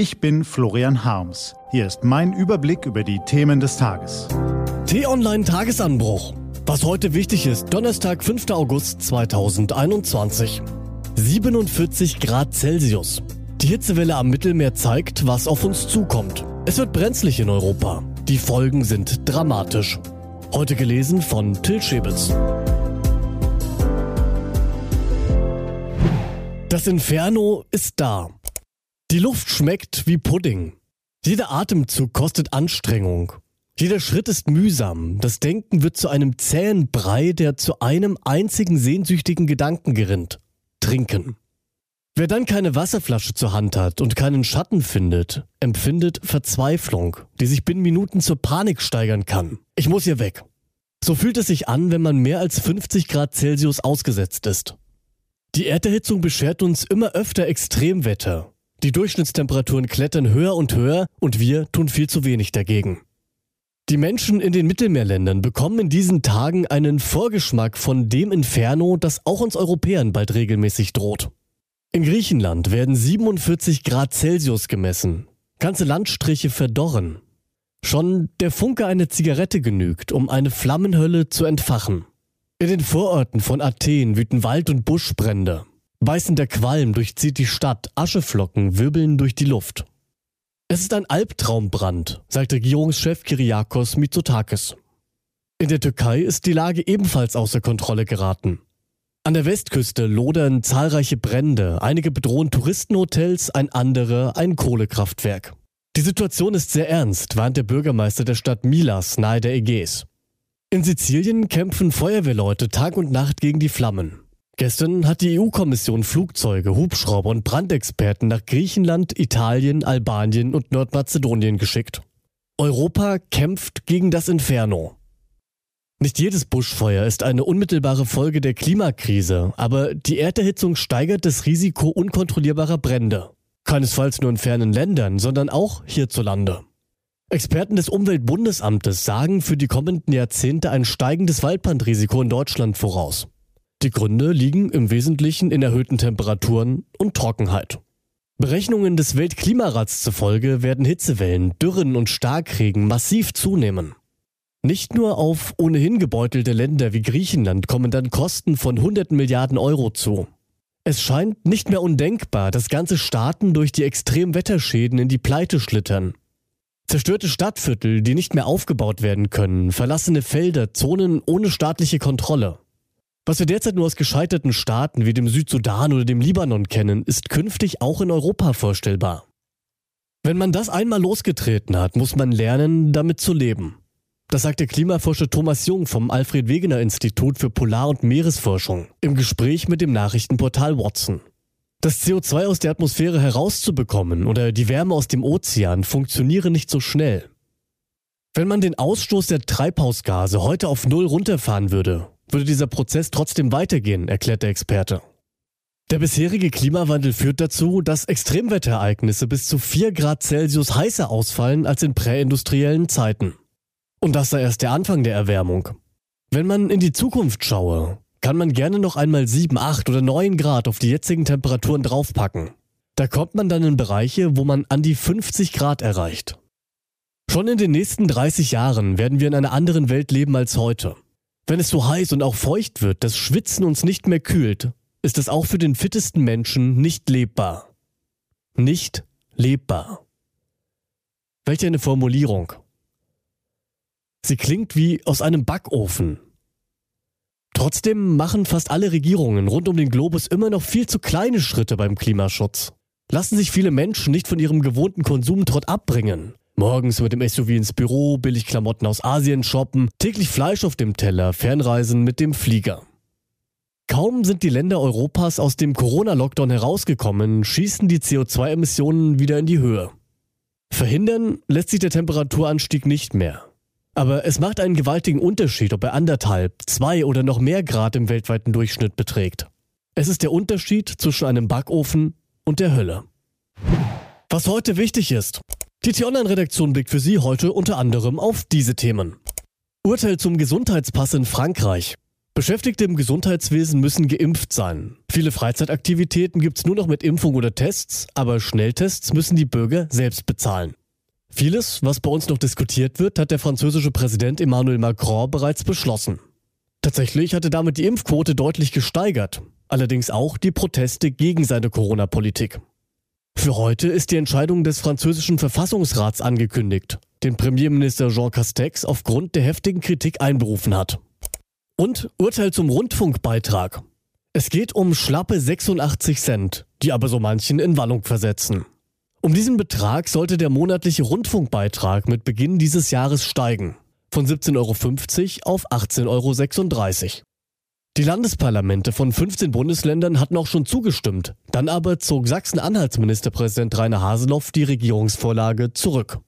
Ich bin Florian Harms. Hier ist mein Überblick über die Themen des Tages. T-Online Tagesanbruch. Was heute wichtig ist, Donnerstag, 5. August 2021. 47 Grad Celsius. Die Hitzewelle am Mittelmeer zeigt, was auf uns zukommt. Es wird brenzlig in Europa. Die Folgen sind dramatisch. Heute gelesen von Till Schäbitz. Das Inferno ist da. Die Luft schmeckt wie Pudding. Jeder Atemzug kostet Anstrengung. Jeder Schritt ist mühsam. Das Denken wird zu einem zähen Brei, der zu einem einzigen sehnsüchtigen Gedanken gerinnt. Trinken. Wer dann keine Wasserflasche zur Hand hat und keinen Schatten findet, empfindet Verzweiflung, die sich binnen Minuten zur Panik steigern kann. Ich muss hier weg. So fühlt es sich an, wenn man mehr als 50 Grad Celsius ausgesetzt ist. Die Erderhitzung beschert uns immer öfter Extremwetter. Die Durchschnittstemperaturen klettern höher und höher und wir tun viel zu wenig dagegen. Die Menschen in den Mittelmeerländern bekommen in diesen Tagen einen Vorgeschmack von dem Inferno, das auch uns Europäern bald regelmäßig droht. In Griechenland werden 47 Grad Celsius gemessen. Ganze Landstriche verdorren. Schon der Funke einer Zigarette genügt, um eine Flammenhölle zu entfachen. In den Vororten von Athen wüten Wald- und Buschbrände. Beißender Qualm durchzieht die Stadt, Ascheflocken wirbeln durch die Luft. Es ist ein Albtraumbrand, sagt Regierungschef Kyriakos Mitsotakis. In der Türkei ist die Lage ebenfalls außer Kontrolle geraten. An der Westküste lodern zahlreiche Brände, einige bedrohen Touristenhotels, ein andere ein Kohlekraftwerk. Die Situation ist sehr ernst, warnt der Bürgermeister der Stadt Milas nahe der Ägäis. In Sizilien kämpfen Feuerwehrleute Tag und Nacht gegen die Flammen. Gestern hat die EU-Kommission Flugzeuge, Hubschrauber und Brandexperten nach Griechenland, Italien, Albanien und Nordmazedonien geschickt. Europa kämpft gegen das Inferno. Nicht jedes Buschfeuer ist eine unmittelbare Folge der Klimakrise, aber die Erderhitzung steigert das Risiko unkontrollierbarer Brände. Keinesfalls nur in fernen Ländern, sondern auch hierzulande. Experten des Umweltbundesamtes sagen für die kommenden Jahrzehnte ein steigendes Waldbrandrisiko in Deutschland voraus. Die Gründe liegen im Wesentlichen in erhöhten Temperaturen und Trockenheit. Berechnungen des Weltklimarats zufolge werden Hitzewellen, Dürren und Starkregen massiv zunehmen. Nicht nur auf ohnehin gebeutelte Länder wie Griechenland kommen dann Kosten von hunderten Milliarden Euro zu. Es scheint nicht mehr undenkbar, dass ganze Staaten durch die Extremwetterschäden in die Pleite schlittern. Zerstörte Stadtviertel, die nicht mehr aufgebaut werden können, verlassene Felder, Zonen ohne staatliche Kontrolle. Was wir derzeit nur aus gescheiterten Staaten wie dem Südsudan oder dem Libanon kennen, ist künftig auch in Europa vorstellbar. Wenn man das einmal losgetreten hat, muss man lernen, damit zu leben. Das sagt der Klimaforscher Thomas Jung vom Alfred Wegener Institut für Polar- und Meeresforschung im Gespräch mit dem Nachrichtenportal Watson. Das CO2 aus der Atmosphäre herauszubekommen oder die Wärme aus dem Ozean funktioniere nicht so schnell. Wenn man den Ausstoß der Treibhausgase heute auf Null runterfahren würde, würde dieser Prozess trotzdem weitergehen, erklärt der Experte. Der bisherige Klimawandel führt dazu, dass Extremwetterereignisse bis zu 4 Grad Celsius heißer ausfallen als in präindustriellen Zeiten. Und das sei erst der Anfang der Erwärmung. Wenn man in die Zukunft schaue, kann man gerne noch einmal 7, 8 oder 9 Grad auf die jetzigen Temperaturen draufpacken. Da kommt man dann in Bereiche, wo man an die 50 Grad erreicht. Schon in den nächsten 30 Jahren werden wir in einer anderen Welt leben als heute. Wenn es so heiß und auch feucht wird, dass Schwitzen uns nicht mehr kühlt, ist es auch für den fittesten Menschen nicht lebbar. Nicht lebbar. Welch eine Formulierung. Sie klingt wie aus einem Backofen. Trotzdem machen fast alle Regierungen rund um den Globus immer noch viel zu kleine Schritte beim Klimaschutz. Lassen sich viele Menschen nicht von ihrem gewohnten Konsumtrott abbringen. Morgens mit dem SUV ins Büro, billig Klamotten aus Asien shoppen, täglich Fleisch auf dem Teller, Fernreisen mit dem Flieger. Kaum sind die Länder Europas aus dem Corona-Lockdown herausgekommen, schießen die CO2-Emissionen wieder in die Höhe. Verhindern lässt sich der Temperaturanstieg nicht mehr. Aber es macht einen gewaltigen Unterschied, ob er anderthalb, zwei oder noch mehr Grad im weltweiten Durchschnitt beträgt. Es ist der Unterschied zwischen einem Backofen und der Hölle. Was heute wichtig ist. Die T-Online-Redaktion blickt für Sie heute unter anderem auf diese Themen. Urteil zum Gesundheitspass in Frankreich. Beschäftigte im Gesundheitswesen müssen geimpft sein. Viele Freizeitaktivitäten gibt's nur noch mit Impfung oder Tests, aber Schnelltests müssen die Bürger selbst bezahlen. Vieles, was bei uns noch diskutiert wird, hat der französische Präsident Emmanuel Macron bereits beschlossen. Tatsächlich hatte damit die Impfquote deutlich gesteigert, allerdings auch die Proteste gegen seine Corona-Politik. Für heute ist die Entscheidung des französischen Verfassungsrats angekündigt, den Premierminister Jean Castex aufgrund der heftigen Kritik einberufen hat. Und Urteil zum Rundfunkbeitrag. Es geht um schlappe 86 Cent, die aber so manchen in Wallung versetzen. Um diesen Betrag sollte der monatliche Rundfunkbeitrag mit Beginn dieses Jahres steigen. Von 17,50 Euro auf 18,36 Euro. Die Landesparlamente von 15 Bundesländern hatten auch schon zugestimmt. Dann aber zog Sachsen-Anhalts Ministerpräsident Rainer Haseloff die Regierungsvorlage zurück.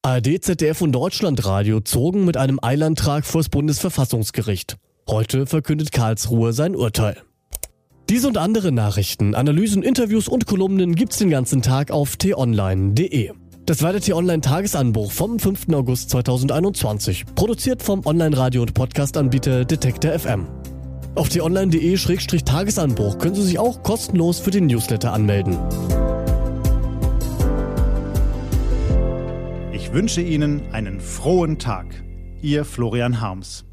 ARD, ZDF und Deutschlandradio zogen mit einem Eilantrag vor das Bundesverfassungsgericht. Heute verkündet Karlsruhe sein Urteil. Diese und andere Nachrichten, Analysen, Interviews und Kolumnen gibt's den ganzen Tag auf t-online.de. Das war der T-Online-Tagesanbruch vom 5. August 2021, produziert vom Online-Radio- und Podcast-Anbieter Detektor FM. Auf t-online.de-tagesanbruch können Sie sich auch kostenlos für den Newsletter anmelden. Ich wünsche Ihnen einen frohen Tag. Ihr Florian Harms.